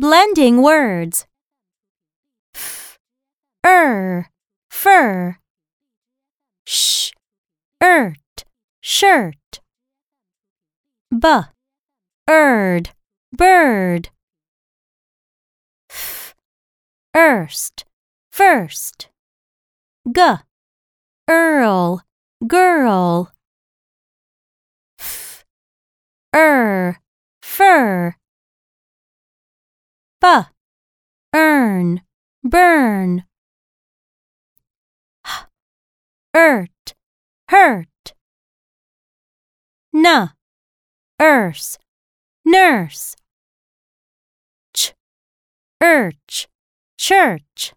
Blending words. F, er, fur. Sh, ert, shirt. B, erd, bird. F, erst, first. G, earl, girl. F, er, fur. B, earn, burn. H, ert, hurt. N, erse, nurse. Ch, urch, church.